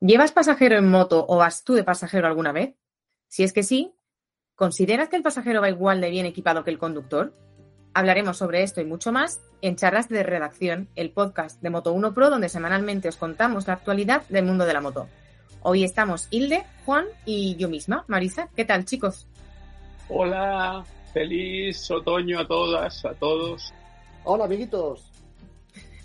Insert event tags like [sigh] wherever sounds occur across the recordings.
¿Llevas pasajero en moto o vas tú de pasajero alguna vez? Si es que sí, ¿consideras que el pasajero va igual de bien equipado que el conductor? Hablaremos sobre esto y mucho más en Charlas de Redacción, el podcast de Moto 1 Pro, donde semanalmente os contamos la actualidad del mundo de la moto. Hoy estamos Hilde, Juan y yo misma, Marisa. ¿Qué tal, chicos? Hola, feliz otoño a todas, a todos. Hola, amiguitos.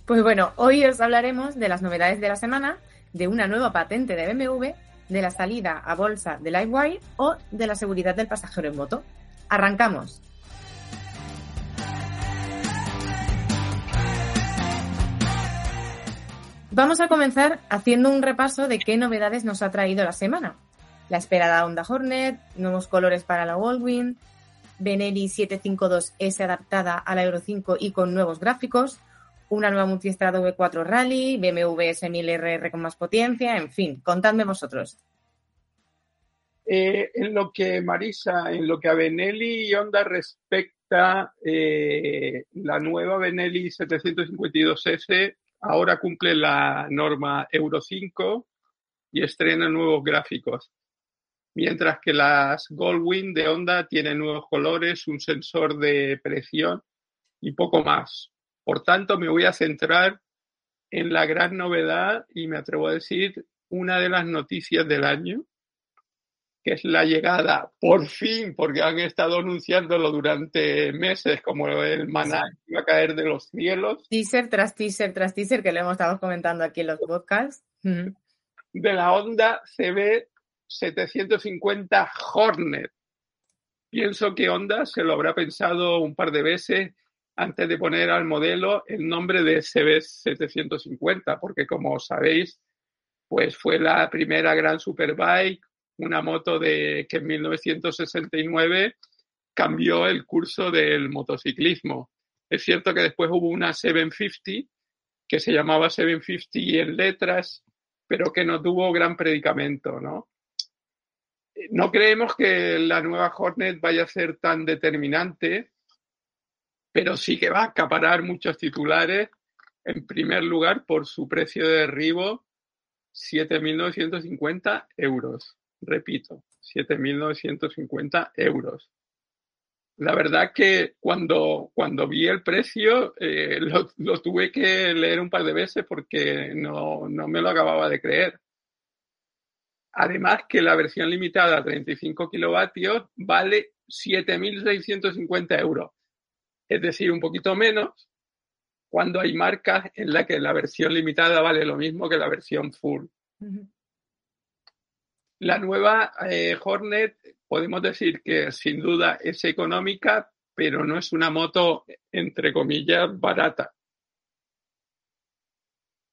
Pues bueno, hoy os hablaremos de las novedades de la semana, de una nueva patente de BMW, de la salida a bolsa de Livewire o de la seguridad del pasajero en moto. Arrancamos. Vamos a comenzar haciendo un repaso de qué novedades nos ha traído la semana. La esperada Honda Hornet, nuevos colores para la Goldwing, Benelli 752S adaptada a la Euro 5 y con nuevos gráficos, una nueva multiestrada V4 Rally, BMW S1000RR con más potencia, en fin, contadme vosotros. Eh, en lo que, Marisa, en lo que a Benelli y Honda respecta, eh, la nueva Benelli 752S ahora cumple la norma Euro 5 y estrena nuevos gráficos. Mientras que las Goldwing de Honda tienen nuevos colores, un sensor de presión y poco más. Por tanto, me voy a centrar en la gran novedad y me atrevo a decir una de las noticias del año, que es la llegada, por fin, porque han estado anunciándolo durante meses, como el maná que iba a caer de los cielos. Teaser tras teaser tras teaser, que lo hemos estado comentando aquí en los podcasts. De la Honda CB 750 Hornet. Pienso que Honda se lo habrá pensado un par de veces antes de poner al modelo el nombre de CB750, porque como sabéis, pues fue la primera gran superbike, una moto de que en 1969 cambió el curso del motociclismo. Es cierto que después hubo una 750 que se llamaba 750 en letras, pero que no tuvo gran predicamento, ¿no? No creemos que la nueva Hornet vaya a ser tan determinante pero sí que va a acaparar muchos titulares, en primer lugar por su precio de derribo, 7.950 euros. Repito, 7.950 euros. La verdad que cuando, cuando vi el precio eh, lo, tuve que leer un par de veces porque no, no me lo acababa de creer. Además que la versión limitada a 35 kilovatios vale 7.650 euros es decir, un poquito menos, cuando hay marcas en las que la versión limitada vale lo mismo que la versión full. La nueva eh, Hornet podemos decir que sin duda es económica, pero no es una moto, entre comillas, barata.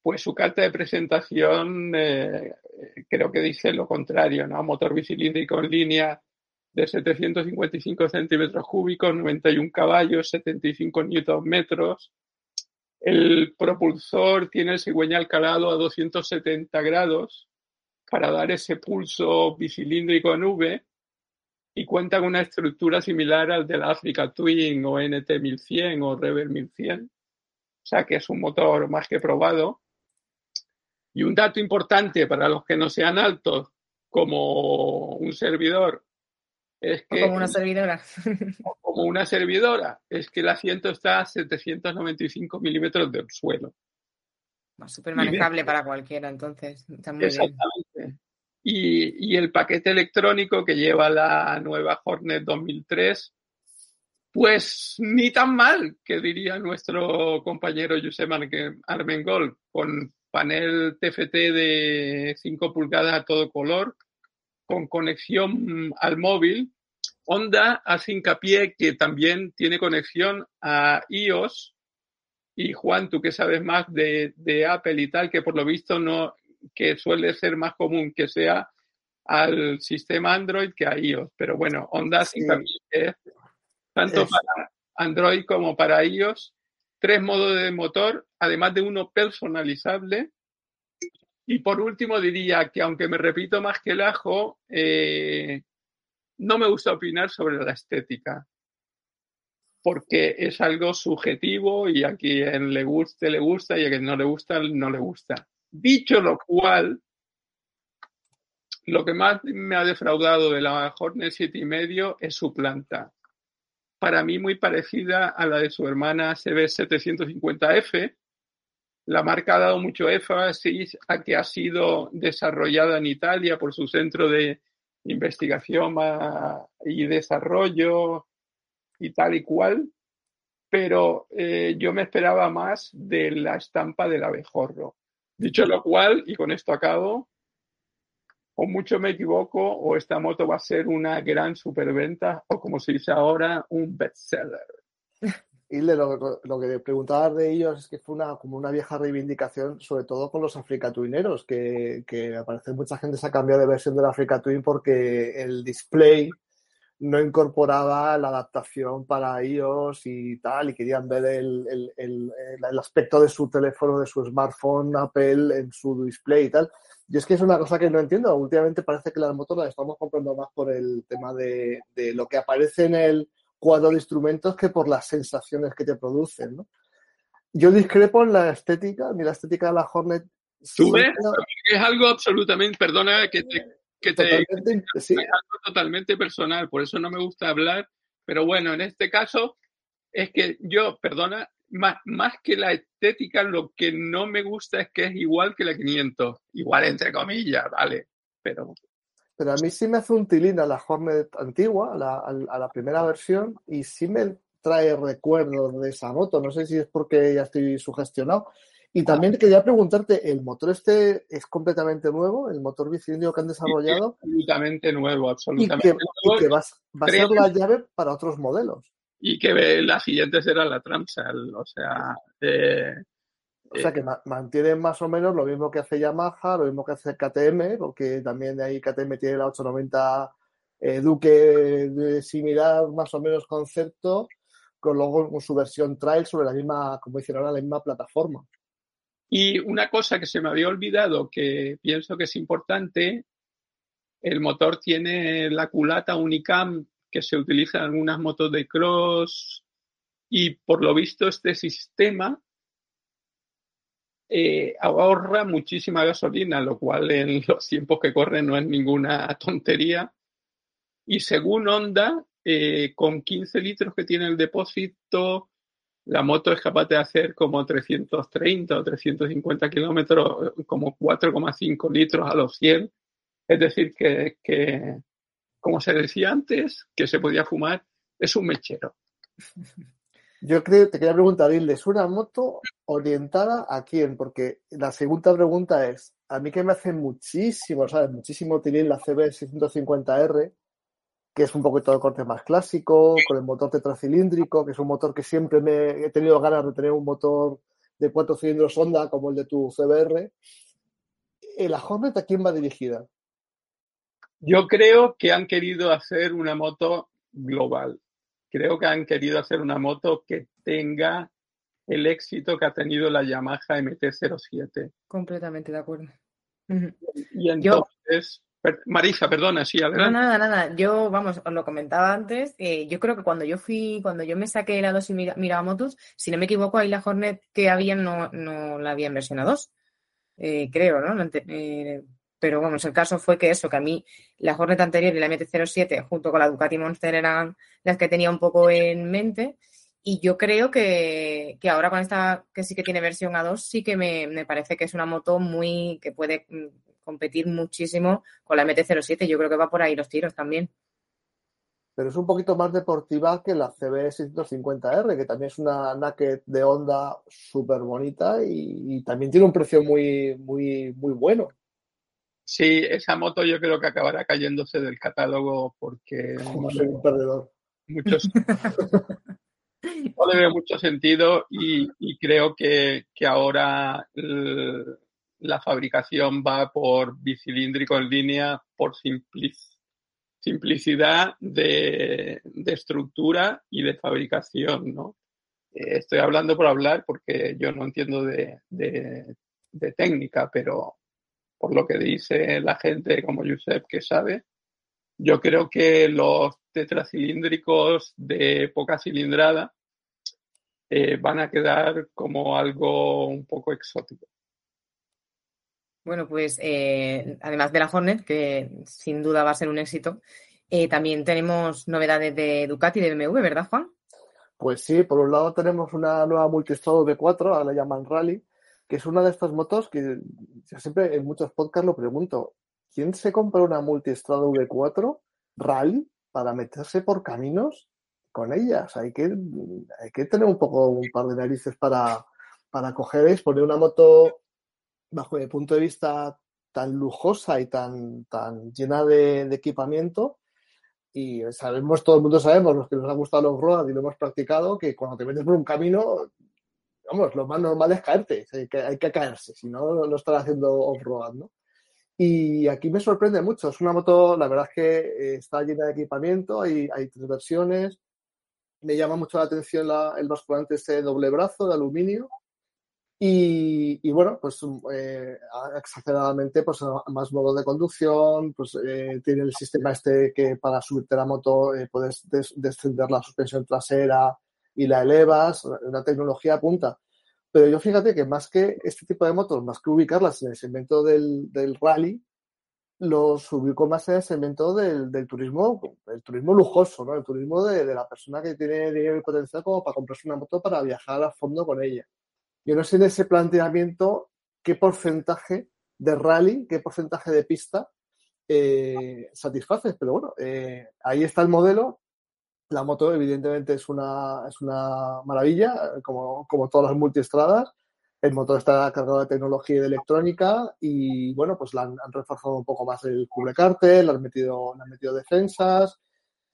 Pues su carta de presentación eh, creo que dice lo contrario, ¿no? Motor bicilíndrico en línea de 755 centímetros cúbicos, 91 caballos, 75 newton metros. El propulsor tiene el cigüeñal calado a 270 grados para dar ese pulso bicilíndrico en V y cuenta con una estructura similar al del Africa Twin o NT 1100 o Rebel 1100. O sea que es un motor más que probado. Y un dato importante para los que no sean altos, como un servidor, es que, como una servidora. Como una servidora. Es que el asiento está a 795 milímetros del suelo. Súper manejable para cualquiera, entonces. Está muy Exactamente. Y, y, el paquete electrónico que lleva la nueva Hornet 2003, pues ni tan mal, que diría nuestro compañero Josep Armengol, con panel TFT de 5 pulgadas a todo color, con conexión al móvil. Honda hace hincapié que también tiene conexión a iOS. Y Juan, tú que sabes más de, Apple y tal, que por lo visto no, que suele ser más común que sea al sistema Android que a iOS. Pero bueno, Honda sí, también es tanto para Android como para iOS. Tres modos de motor, además de uno personalizable. Y por último diría que aunque me repito más que el ajo, eh, no me gusta opinar sobre la estética porque es algo subjetivo y a quien le guste, le gusta y a quien no le gusta, no le gusta. Dicho lo cual, lo que más me ha defraudado de la Hornet 7 y medio es su planta. Para mí muy parecida a la de su hermana CB750F. La marca ha dado mucho énfasis a que ha sido desarrollada en Italia por su centro de investigación y desarrollo y tal y cual, pero eh, yo me esperaba más de la estampa del abejorro. Dicho lo cual, y con esto acabo, o mucho me equivoco, o esta moto va a ser una gran superventa, o como se dice ahora, un bestseller. [laughs] Y lo, lo, que preguntabas de ellos es que fue una, como una vieja reivindicación, sobre todo con los africatuineros, que, que al parecer mucha gente se ha cambiado de versión del Africa Twin porque el display no incorporaba la adaptación para iOS y tal, y querían ver el, el, el, el, aspecto de su teléfono, de su smartphone Apple en su display y tal. Y es que es una cosa que no entiendo. Últimamente parece que las motos las estamos comprando más por el tema de, de, lo que aparece en el cuadro de instrumentos que por las sensaciones que te producen, ¿no? Yo discrepo en la estética, ni la estética de la Hornet. ¿Tú ves? Es algo absolutamente, perdona que te que te, totalmente, sí. algo totalmente personal, por eso no me gusta hablar, pero bueno, en este caso es que yo, perdona, más, más que la estética, lo que no me gusta es que es igual que la 500, igual entre comillas, vale, pero... Pero a mí sí me hace un tilín a la Hornet antigua, a la, a la primera versión, y sí me trae recuerdos de esa moto. No sé si es porque ya estoy sugestionado, y también quería preguntarte, ¿el motor este es completamente nuevo? ¿El motor bicilíndrico que han desarrollado? absolutamente nuevo, absolutamente y que, nuevo. Y que va, va a ser la llave para otros modelos. Y que la siguiente será la Tramsal, o sea... Eh, o sea que mantienen más o menos lo mismo que hace Yamaha, lo mismo que hace KTM, porque también ahí KTM tiene la 890 eh, Duque de similar más o menos concepto, con luego con su versión trail sobre la misma, como dicen ahora, la misma plataforma. Y una cosa que se me había olvidado, que pienso que es importante, el motor tiene la culata Unicam que se utiliza en algunas motos de cross y por lo visto este sistema eh, ahorra muchísima gasolina, lo cual en [laughs] los tiempos que corren no es ninguna tontería. Y según Honda, eh, con 15 litros que tiene el depósito, la moto es capaz de hacer como 330 o 350 kilómetros, como 4,5 litros a los 100. Es decir, que, que, como se decía antes, que se podía fumar, es un mechero. [laughs] Yo creo, te quería preguntar, ¿es una moto orientada a quién? Porque la segunda pregunta es, a mí que me hace muchísimo, ¿sabes? Muchísimo utilizar la CB650R, que es un poquito de corte más clásico, con el motor tetracilíndrico, que es un motor que siempre me he tenido ganas de tener un motor de cuatro cilindros Honda como el de tu CBR. ¿La Hornet a quién va dirigida? Yo creo que han querido hacer una moto global. Creo que han querido hacer una moto que tenga el éxito que ha tenido la Yamaha MT-07. Completamente de acuerdo. Y entonces, Marisa, perdona, sí, adelante. No, nada, nada. Yo, vamos, os lo comentaba antes. Eh, yo creo que cuando yo fui, cuando yo me saqué la 2 y miraba motos, si no me equivoco, ahí la Hornet que había no, no la había en versión a 2. Eh, creo, ¿no? Eh, pero vamos, el caso fue que eso, que a mí la Hornet anterior y la MT-07 junto con la Ducati Monster eran las que tenía un poco en mente. Y yo creo que, que ahora con esta, que sí que tiene versión A2, sí que me, me parece que es una moto muy, que puede mm, competir muchísimo con la MT-07. Yo creo que va por ahí los tiros también. Pero es un poquito más deportiva que la CB650R, que también es una naked de onda súper bonita y, y, también tiene un precio muy, muy, muy bueno. Sí, esa moto yo creo que acabará cayéndose del catálogo porque... [laughs] Como soy un perdedor. Muchos... [laughs] no le veo mucho sentido y, y creo que, que ahora el, la fabricación va por bicilíndrico en línea por simplicidad de, estructura y de fabricación, ¿no? Eh, estoy hablando por hablar porque yo no entiendo de, de técnica, pero por lo que dice la gente como Josep que sabe, yo creo que los tetracilíndricos de poca cilindrada eh, van a quedar como algo un poco exótico. Bueno, pues eh, además de la Hornet, que sin duda va a ser un éxito, eh, también tenemos novedades de Ducati y de BMW, ¿verdad, Juan? Pues sí, por un lado tenemos una nueva multistrada V4, ahora la llaman Rally, que es una de estas motos que yo siempre en muchos podcasts lo pregunto, ¿quién se compra una multistrada V4 Rally para meterse por caminos con ellas. Hay que, hay que tener un poco, un par de narices para, para coger y poner una moto, bajo mi punto de vista, tan lujosa y tan, tan llena de, equipamiento. Y sabemos, todo el mundo sabemos, los que nos han gustado los road y lo hemos practicado, que cuando te metes por un camino, vamos, lo más normal es caerte, hay que, hay que caerse, si no, no estar haciendo off-road, ¿no? Y aquí me sorprende mucho. Es una moto, la verdad es que eh, está llena de equipamiento, hay, hay tres versiones, me llama mucho la atención el basculante este doble brazo de aluminio. Y, bueno, pues eh, exageradamente, pues más modos de conducción, pues eh, tiene el sistema este que para subirte la moto eh, puedes descender la suspensión trasera y la elevas, una tecnología punta. Pero yo fíjate que más que este tipo de motos, más que ubicarlas en el segmento del, del rally, los ubico más en el segmento del, del, turismo, el turismo lujoso, ¿no? El turismo de, de, la persona que tiene dinero y potencial como para comprarse una moto para viajar a fondo con ella. Yo no sé en ese planteamiento qué porcentaje de rally, qué porcentaje de pista eh, satisfaces, pero bueno, eh, ahí está el modelo. La moto, evidentemente, es una, es una maravilla, como, como todas las multiestradas. El motor está cargado de tecnología y de electrónica y, bueno, pues la han, reforzado un poco más el cubrecártel, le han metido, le han metido defensas,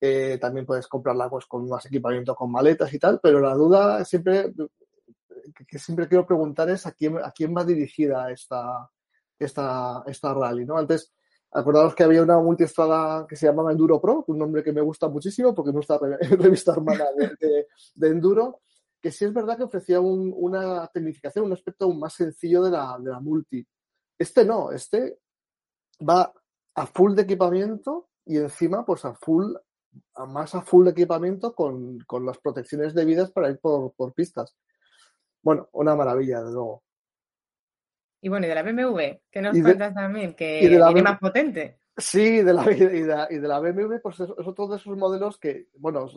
eh, también puedes comprarla pues con más equipamiento, con maletas y tal, pero la duda siempre que, siempre quiero preguntar es a quién, a quién va dirigida esta, esta, esta rally, ¿no? Antes, acordaos que había una multiestrada que se llamaba Enduro Pro, un nombre que me gusta muchísimo porque es [laughs] nuestra revista hermana de, Enduro, que sí es verdad que ofrecía una tecnificación, un aspecto aún más sencillo de la, multi. Este no, este va a full de equipamiento y encima pues a full, más a full de equipamiento con, las protecciones debidas para ir por, por, pistas. Bueno, una maravilla, de luego. Y bueno, y de la BMW, que nos cuentas también, que viene más potente. Sí, de la, [laughs] y, de, y de la BMW, pues es, es, otro de esos modelos que, bueno,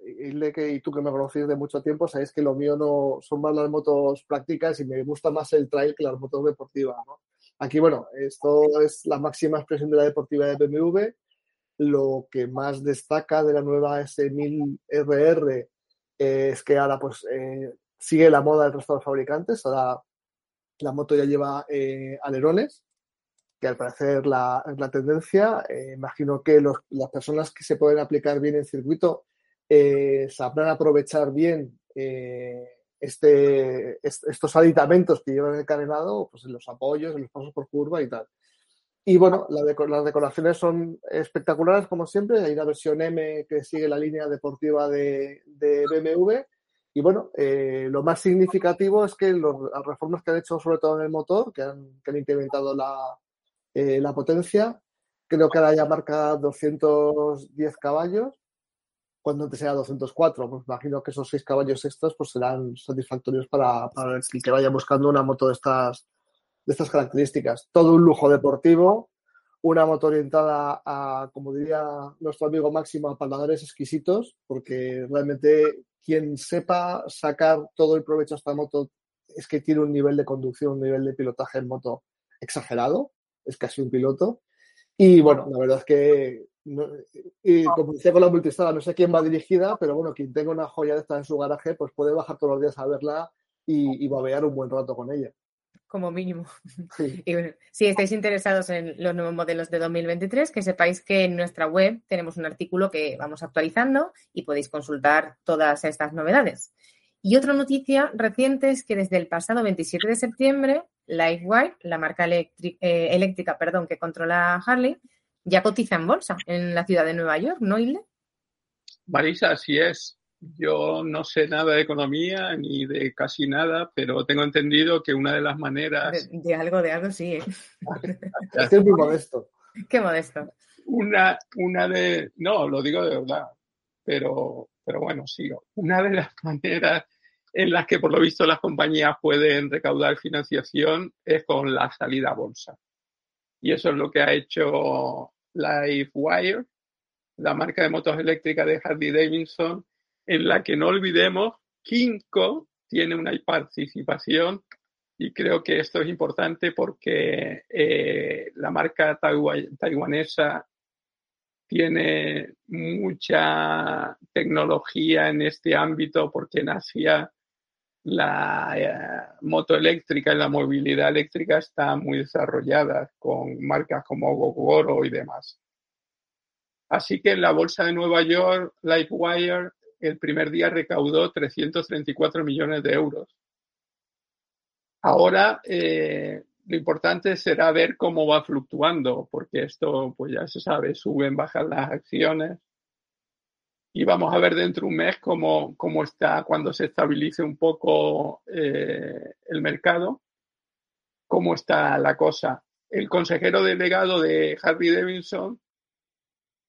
y, que, y tú que me conocéis de mucho tiempo, sabéis que lo mío no son más las motos prácticas y me gusta más el trail que las motos deportivas. ¿no? Aquí, bueno, esto es la máxima expresión de la deportiva de BMW. Lo que más destaca de la nueva S1000RR es que ahora pues eh, sigue la moda del resto de los fabricantes. Ahora la moto ya lleva eh, alerones, que al parecer la, la tendencia. Eh, imagino que los, las personas que se pueden aplicar bien en circuito eh, sabrán aprovechar bien este, estos aditamentos que llevan el carenado, pues en los apoyos, en los pasos por curva y tal. Y bueno, la las decoraciones son espectaculares como siempre. Hay una versión M que sigue la línea deportiva de, de BMW. Y bueno, eh, lo más significativo es que los, las reformas que han hecho, sobre todo en el motor, que han, que han incrementado la, eh, la potencia, creo que ahora ya marca 210 caballos cuando antes era 204. Pues imagino que esos seis caballos extras pues serán satisfactorios para, para el que vaya buscando una moto de estas, de estas características. Todo un lujo deportivo, una moto orientada a, como diría nuestro amigo Máximo, a paladares exquisitos, porque realmente quien sepa sacar todo el provecho a esta moto es que tiene un nivel de conducción, un nivel de pilotaje en moto exagerado, es casi un piloto. Y bueno, la verdad es que como decía con la multistrada, no sé quién va dirigida, pero bueno, quien tenga una joya de esta en su garaje, pues puede bajar todos los días a verla y, y babear un buen rato con ella. Como mínimo. Sí. [laughs] Y bueno, si estáis interesados en los nuevos modelos de 2023, que sepáis que en nuestra web tenemos un artículo que vamos actualizando y podéis consultar todas estas novedades. Y otra noticia reciente es que desde el pasado 27 de septiembre LifeWire, la marca eh, eléctrica perdón, que controla Harley, ya cotiza en bolsa en la ciudad de Nueva York, ¿no, Ile? Marisa, así es. Yo no sé nada de economía ni de casi nada, pero tengo entendido que una de las maneras. De, algo, de algo, sí. ¿eh? [laughs] es muy modesto. Qué modesto. Una, una de. No, lo digo de verdad. Pero, pero bueno, sí. Una de las [laughs] maneras en las que por lo visto las compañías pueden recaudar financiación es con la salida a bolsa. Y eso es lo que ha hecho LifeWire, la marca de motos eléctricas de Harley Davidson, en la que no olvidemos, Kinko tiene una participación y creo que esto es importante porque eh, la marca taiwanesa tiene mucha tecnología en este ámbito porque en Asia la eh, moto eléctrica y la movilidad eléctrica está muy desarrollada con marcas como Gogoro y demás. Así que en la bolsa de Nueva York, LifeWire el primer día recaudó 334 millones de euros. Ahora eh, lo importante será ver cómo va fluctuando, porque esto pues ya se sabe, suben, bajan las acciones. Y vamos a ver dentro de un mes cómo, cómo está cuando se estabilice un poco eh, el mercado, cómo está la cosa. El consejero delegado de Harry Davidson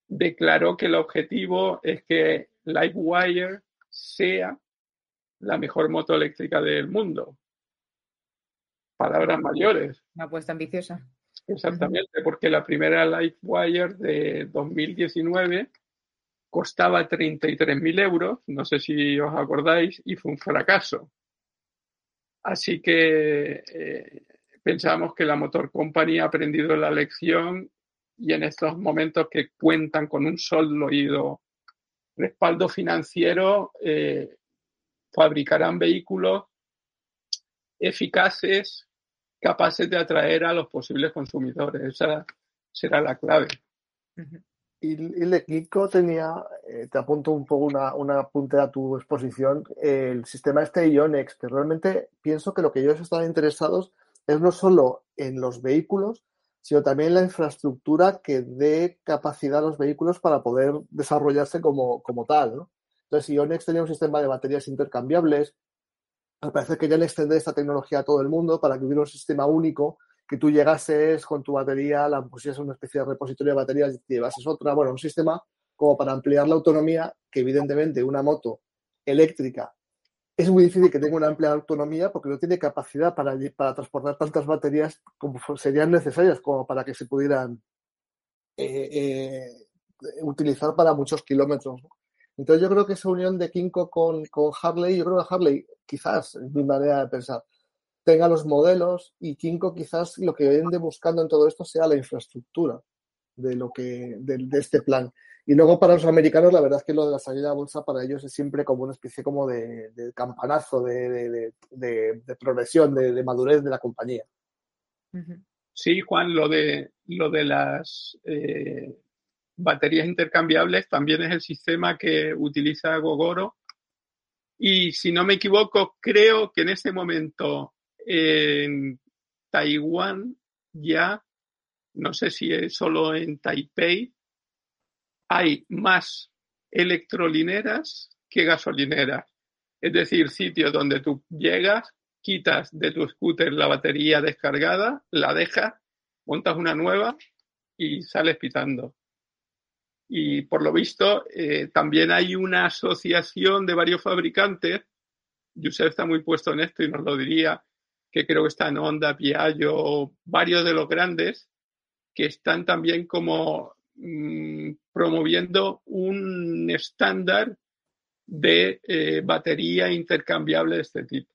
declaró que el objetivo es que Livewire sea la mejor moto eléctrica del mundo. Palabras mayores. Una apuesta ambiciosa. Exactamente, porque la primera Livewire de 2019 costaba 33.000 euros, no sé si os acordáis, y fue un fracaso. Así que eh, pensamos que la Motor Company ha aprendido la lección y en estos momentos que cuentan con un sólido respaldo financiero, eh, fabricarán vehículos eficaces, capaces de atraer a los posibles consumidores. Esa será la clave. Y, el Kiko tenía, eh, te apunto un poco una, una apunte a tu exposición, el sistema este Ionex, que realmente pienso que lo que ellos están interesados es no solo en los vehículos, sino también la infraestructura que dé capacidad a los vehículos para poder desarrollarse como, como tal. ¿no? Entonces, Ionex tenía un sistema de baterías intercambiables. Me parece que ya extender esta tecnología a todo el mundo para que hubiera un sistema único, que tú llegases con tu batería, la pusieras en una especie de repositorio de baterías y llevases otra. Bueno, un sistema como para ampliar la autonomía, que evidentemente una moto eléctrica es muy difícil que tenga una amplia autonomía porque no tiene capacidad para, transportar tantas baterías como serían necesarias como para que se pudieran eh, eh, utilizar para muchos kilómetros. Entonces yo creo que esa unión de Kinko con, Harley, yo creo que Harley quizás, es mi manera de pensar, tenga los modelos y Kinko quizás lo que vende buscando en todo esto sea la infraestructura de lo que de este plan. Y luego para los americanos, la verdad es que lo de la salida a bolsa para ellos es siempre como una especie como de, campanazo, de, progresión, de, madurez de la compañía. Sí, Juan, lo de, lo de las eh, baterías intercambiables también es el sistema que utiliza Gogoro. Y si no me equivoco, creo que en ese momento en Taiwán ya, no sé si es solo en Taipei, hay más electrolineras que gasolineras. Es decir, sitios donde tú llegas, quitas de tu scooter la batería descargada, la dejas, montas una nueva y sales pitando. Y por lo visto, eh, también hay una asociación de varios fabricantes. Yusef está muy puesto en esto y nos lo diría, que creo que está en Honda, Piaggio, varios de los grandes, que están también como Mm, promoviendo un estándar de eh, batería intercambiable de este tipo.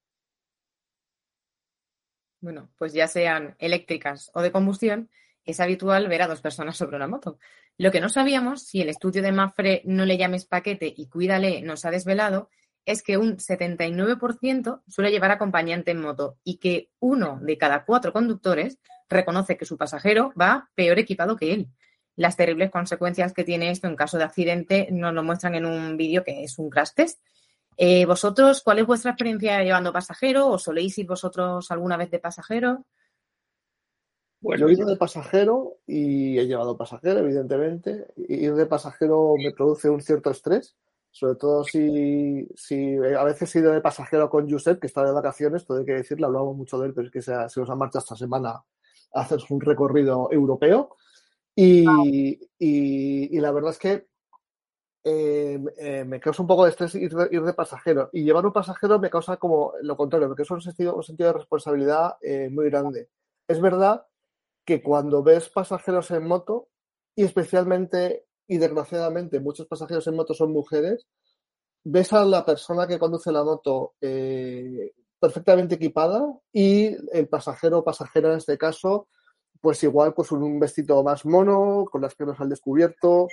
Bueno, pues ya sean eléctricas o de combustión, es habitual ver a dos personas sobre una moto. Lo que no sabíamos, si el estudio de Mafre no le llames paquete y cuídale nos ha desvelado, es que un 79% suele llevar acompañante en moto y que uno de cada cuatro conductores reconoce que su pasajero va peor equipado que él las terribles consecuencias que tiene esto en caso de accidente nos lo muestran en un vídeo que es un crash test. Eh, ¿Vosotros, cuál es vuestra experiencia llevando pasajero o soléis ir vosotros alguna vez de pasajero? Yo he ido de pasajero y he llevado pasajero, evidentemente. Ir de pasajero me produce un cierto estrés, sobre todo si, si a veces he ido de pasajero con Josep, que está de vacaciones, todo hay que decirle, hablamos mucho de él, pero es que se, se nos ha marchado esta semana a hacer un recorrido europeo. Y, y, la verdad es que eh, eh, me causa un poco de estrés ir ir de, pasajero. Y llevar un pasajero me causa como lo contrario, porque es un sentido, un sentido de responsabilidad eh, muy grande. Es verdad que cuando ves pasajeros en moto, y especialmente y desgraciadamente muchos pasajeros en moto son mujeres, ves a la persona que conduce la moto eh, perfectamente equipada y el pasajero o pasajera en este caso, pues igual pues un vestido más mono, con las piernas al descubierto,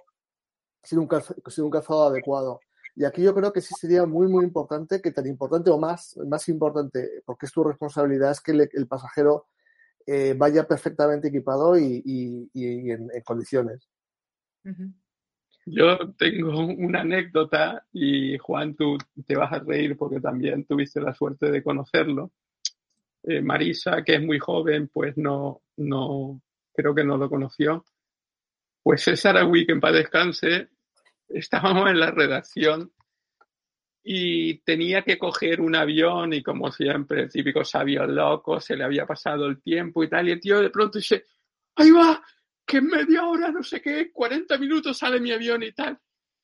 sin un, calzado, sin un calzado adecuado. Y aquí yo creo que sí sería muy, muy importante, que tan importante o más, más importante, porque es tu responsabilidad, es que le, el pasajero eh, vaya perfectamente equipado y, y, y en, en, condiciones. Yo tengo una anécdota y Juan, tú te vas a reír porque también tuviste la suerte de conocerlo. Eh, Marisa, que es muy joven, pues no, no, creo que no lo conoció. Pues César Agüí, que en paz descanse, estábamos en la redacción y tenía que coger un avión y como siempre, el típico sabio loco, se le había pasado el tiempo y tal, y el tío de pronto dice, ahí va, que en media hora, no sé qué, 40 minutos sale mi avión y tal.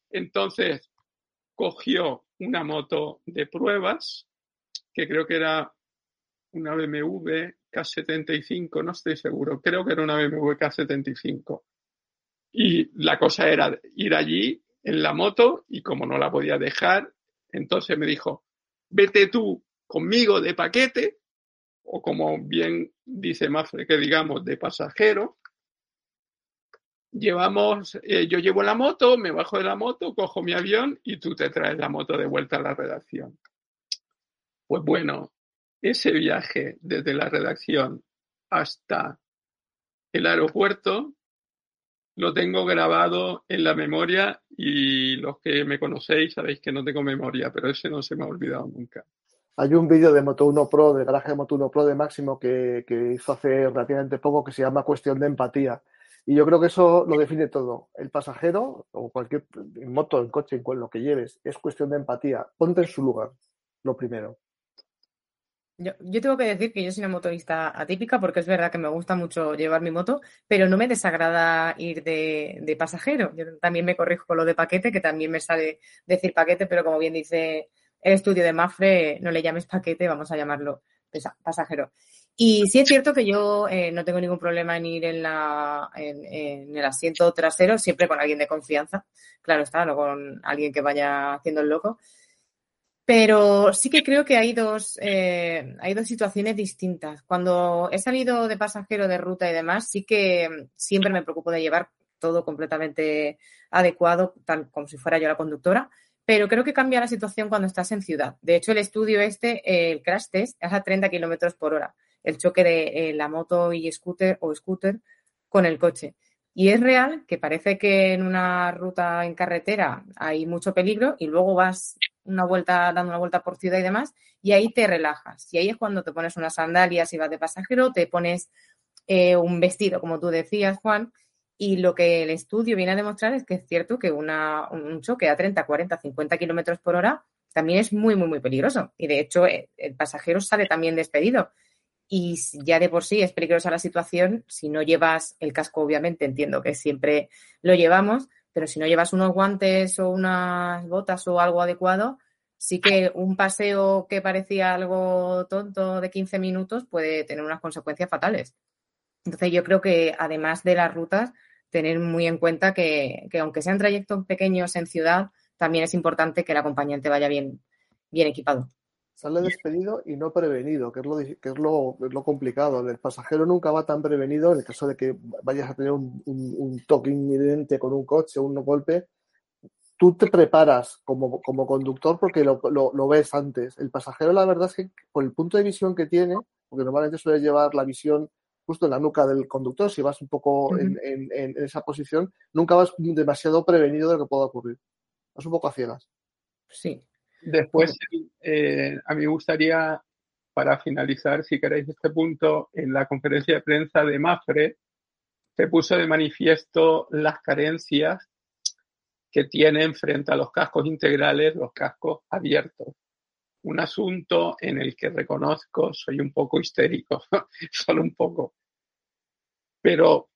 Entonces, cogió una moto de pruebas, que creo que era una BMW K75, no estoy seguro, creo que era una BMW K75. Y la cosa era ir allí en la moto y como no la podía dejar, entonces me dijo, vete tú conmigo de paquete, o como bien dice Mafre, que digamos de pasajero. Llevamos, eh, yo llevo la moto, me bajo de la moto, cojo mi avión y tú te traes la moto de vuelta a la redacción. Pues bueno, ese viaje desde la redacción hasta el aeropuerto lo tengo grabado en la memoria y los que me conocéis sabéis que no tengo memoria, pero ese no se me ha olvidado nunca. Hay un vídeo de Moto 1 Pro, del garaje de Moto 1 Pro de Máximo, que, hizo hace relativamente poco, que se llama Cuestión de Empatía. Y yo creo que eso lo define todo. El pasajero, o cualquier moto, en coche, en lo que lleves, es cuestión de empatía. Ponte en su lugar, lo primero. Yo, yo, tengo que decir que yo soy una motorista atípica porque es verdad que me gusta mucho llevar mi moto, pero no me desagrada ir de, pasajero. Yo también me corrijo con lo de paquete, que también me sale decir paquete, pero como bien dice el estudio de Mafre, no le llames paquete, vamos a llamarlo pasajero. Y sí es cierto que yo eh, no tengo ningún problema en ir en, la, en, el asiento trasero, siempre con alguien de confianza, claro está, no con alguien que vaya haciendo el loco. Pero sí que creo que hay dos, eh, hay dos situaciones distintas. Cuando he salido de pasajero de ruta y demás, sí que siempre me preocupo de llevar todo completamente adecuado, tal como si fuera yo la conductora. Pero creo que cambia la situación cuando estás en ciudad. De hecho, el estudio este, el crash test, es a 30 kilómetros por hora. El choque de eh, la moto y scooter o scooter con el coche. Y es real que parece que en una ruta en carretera hay mucho peligro y luego vas una vuelta, dando una vuelta por ciudad y demás, y ahí te relajas. Y ahí es cuando te pones unas sandalias y vas de pasajero, te pones eh, un vestido, como tú decías, Juan, y lo que el estudio viene a demostrar es que es cierto que una, un choque a 30, 40, 50 kilómetros por hora también es muy, muy, muy peligroso. Y de hecho, el, el pasajero sale también despedido y ya de por sí es peligrosa la situación, si no llevas el casco, obviamente entiendo que siempre lo llevamos, pero si no llevas unos guantes o unas botas o algo adecuado, sí que un paseo que parecía algo tonto de 15 minutos puede tener unas consecuencias fatales. Entonces yo creo que además de las rutas, tener muy en cuenta que, que aunque sean trayectos pequeños en ciudad, también es importante que el acompañante vaya bien, bien equipado. Sale despedido y no prevenido, que es lo, que es lo, lo complicado. El pasajero nunca va tan prevenido en el caso de que vayas a tener un, un, un toque inminente con un coche o un golpe. Tú te preparas como, como conductor porque lo, lo, lo, ves antes. El pasajero, la verdad es que por el punto de visión que tiene, porque normalmente suele llevar la visión justo en la nuca del conductor, si vas un poco uh -huh. en, en, en, esa posición, nunca vas demasiado prevenido de lo que pueda ocurrir. Vas un poco a ciegas. Sí, Después, eh, a mí me gustaría para finalizar, si queréis este punto, en la conferencia de prensa de Mafre se puso de manifiesto las carencias que tienen frente a los cascos integrales los cascos abiertos. Un asunto en el que reconozco soy un poco histérico, [laughs] solo un poco. Pero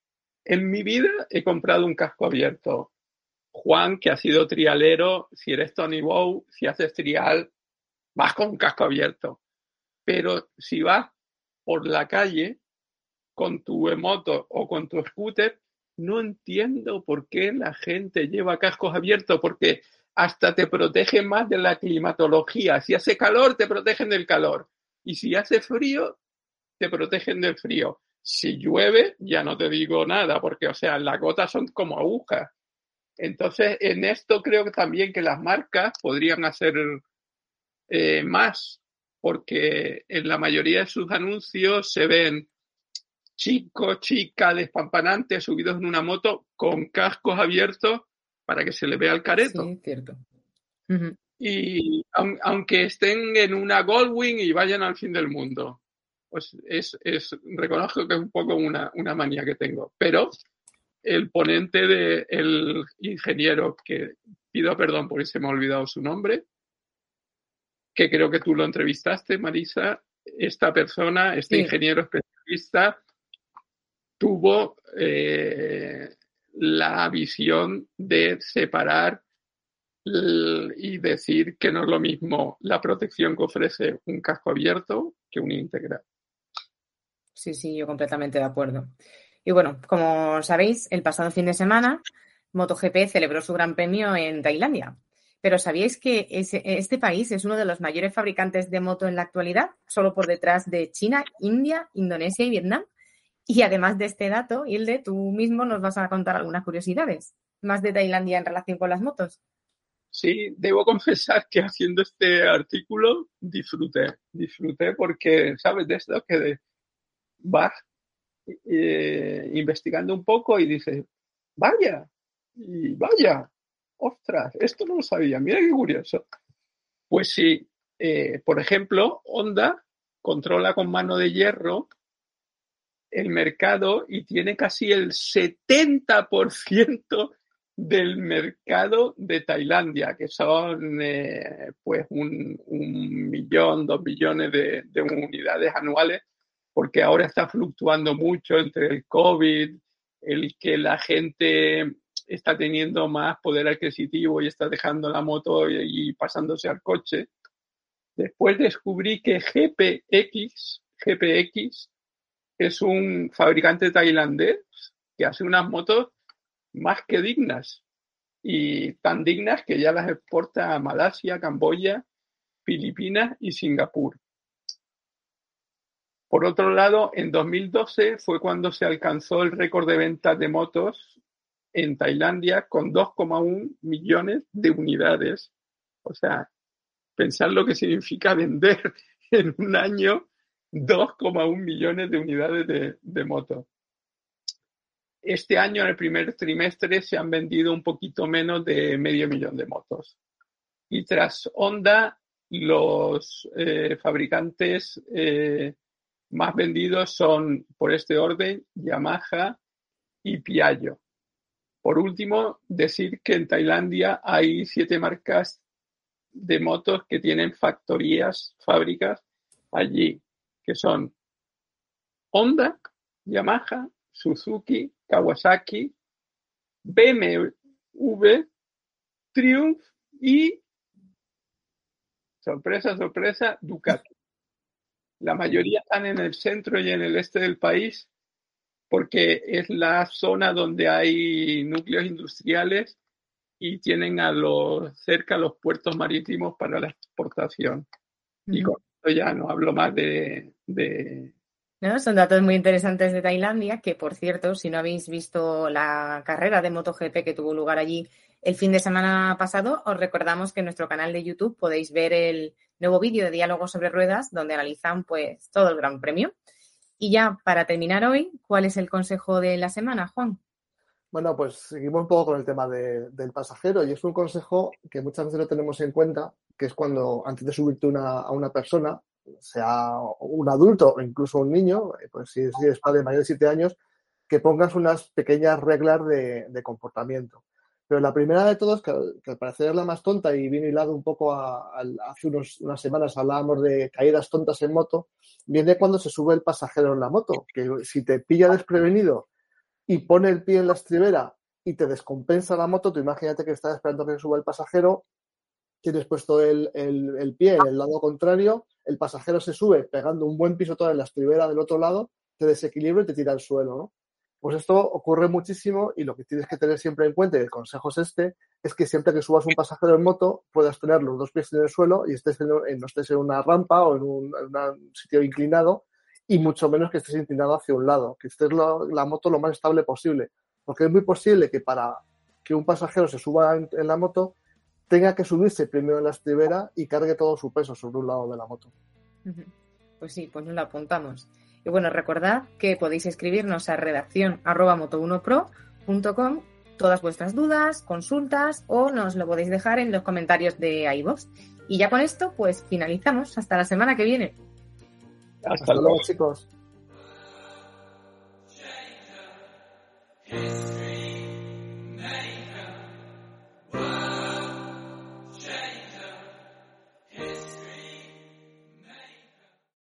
en mi vida he comprado un casco abierto. Juan, que ha sido trialero, si eres Tony Bow, si haces trial, vas con un casco abierto. Pero si vas por la calle con tu moto o con tu scooter, no entiendo por qué la gente lleva cascos abiertos, porque hasta te protegen más de la climatología. Si hace calor, te protegen del calor. Y si hace frío, te protegen del frío. Si llueve, ya no te digo nada, porque, o sea, las gotas son como agujas. Entonces, en esto creo que también que las marcas podrían hacer eh, más, porque en la mayoría de sus anuncios se ven chicos, chicas despampanantes subidos en una moto con cascos abiertos para que se le vea el careto. Sí, cierto. Y aunque estén en una Goldwing y vayan al fin del mundo, pues es, es reconozco que es un poco una, una manía que tengo. Pero el ponente del ingeniero, que pido perdón porque se me ha olvidado su nombre, que creo que tú lo entrevistaste, Marisa, esta persona, este ingeniero especialista, tuvo eh, la visión de separar y decir que no es lo mismo la protección que ofrece un casco abierto que un integral. Sí, sí, yo completamente de acuerdo. Y bueno, como sabéis, el pasado fin de semana MotoGP celebró su gran premio en Tailandia. Pero ¿sabíais que este país es uno de los mayores fabricantes de moto en la actualidad, solo por detrás de China, India, Indonesia y Vietnam? Y además de este dato, Hilde, tú mismo nos vas a contar algunas curiosidades más de Tailandia en relación con las motos. Sí, debo confesar que haciendo este artículo disfruté, disfruté porque, ¿sabes? De esto que vas eh, investigando un poco y dices, vaya, y vaya, ostras, esto no lo sabía, mira qué curioso. Pues sí, eh, por ejemplo, Honda controla con mano de hierro el mercado y tiene casi el 70% del mercado de Tailandia, que son eh, pues un, millón, dos millones de, de unidades anuales porque ahora está fluctuando mucho entre el COVID, el que la gente está teniendo más poder adquisitivo y está dejando la moto y, pasándose al coche. Después descubrí que GPX, GPX es un fabricante tailandés que hace unas motos más que dignas y tan dignas que ya las exporta a Malasia, Camboya, Filipinas y Singapur. Por otro lado, en 2012 fue cuando se alcanzó el récord de ventas de motos en Tailandia con 2,1 millones de unidades. O sea, pensar lo que significa vender [laughs] en un año 2,1 millones de unidades de, de motos. Este año, en el primer trimestre, se han vendido un poquito menos de medio millón de motos. Y tras Honda, los eh, fabricantes eh, más vendidos son, por este orden, Yamaha y Piaggio. Por último, decir que en Tailandia hay siete marcas de motos que tienen factorías, fábricas allí, que son Honda, Yamaha, Suzuki, Kawasaki, BMW, Triumph y, sorpresa, sorpresa, Ducati. La mayoría están en el centro y en el este del país porque es la zona donde hay núcleos industriales y tienen a los cerca los puertos marítimos para la exportación. Y con esto ya no hablo más de, de... ¿No? Son datos muy interesantes de Tailandia, que por cierto, si no habéis visto la carrera de MotoGP que tuvo lugar allí el fin de semana pasado, os recordamos que en nuestro canal de YouTube podéis ver el nuevo vídeo de Diálogo sobre Ruedas, donde analizan pues todo el Gran Premio. Y ya para terminar hoy, ¿cuál es el consejo de la semana, Juan? Bueno, pues seguimos un poco con el tema del pasajero y es un consejo que muchas veces no tenemos en cuenta, que es cuando antes de subirte a una persona, sea un adulto o incluso un niño, eh, pues si, si es padre mayor de 7 años, que pongas unas pequeñas reglas de comportamiento. Pero la primera de todos, que, que al parecer es la más tonta y viene hilado un poco a, hace unos, unas semanas hablábamos de caídas tontas en moto, viene cuando se sube el pasajero en la moto, que si te pilla desprevenido y pone el pie en la estribera y te descompensa la moto, tú imagínate que estás esperando que suba el pasajero, tienes puesto el, el, el, pie en el lado contrario, el pasajero se sube pegando un buen piso todo en la estribera del otro lado, te desequilibra y te tira al suelo, ¿no? Pues esto ocurre muchísimo y lo que tienes que tener siempre en cuenta, y el consejo es este, es que siempre que subas un pasajero en moto puedas tener los dos pies en el suelo y estés en, no estés en una rampa o en un, sitio inclinado y mucho menos que estés inclinado hacia un lado, que estés la, la, moto lo más estable posible, porque es muy posible que para que un pasajero se suba en, en la moto tenga que subirse primero en la estribera y cargue todo su peso sobre un lado de la moto. Pues sí, pues nos lo apuntamos. Y bueno, recordad que podéis escribirnos a redacción arroba moto1pro.com todas vuestras dudas, consultas o nos lo podéis dejar en los comentarios de iVoox. Y ya con esto, pues finalizamos. Hasta la semana que viene. Hasta, Hasta luego, chicos.